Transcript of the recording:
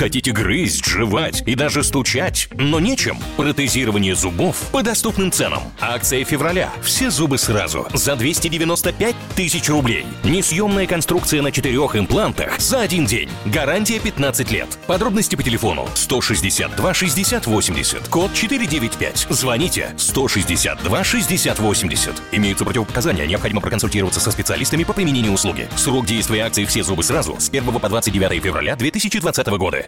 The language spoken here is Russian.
Хотите грызть, жевать и даже стучать, но нечем? Протезирование зубов по доступным ценам. Акция февраля. Все зубы сразу. За 295 тысяч рублей. Несъемная конструкция на четырех имплантах за один день. Гарантия 15 лет. Подробности по телефону 162 60 80. Код 495. Звоните 162 60 80. Имеются противопоказания. Необходимо проконсультироваться со специалистами по применению услуги. Срок действия акции «Все зубы сразу» с 1 по 29 февраля 2020 года.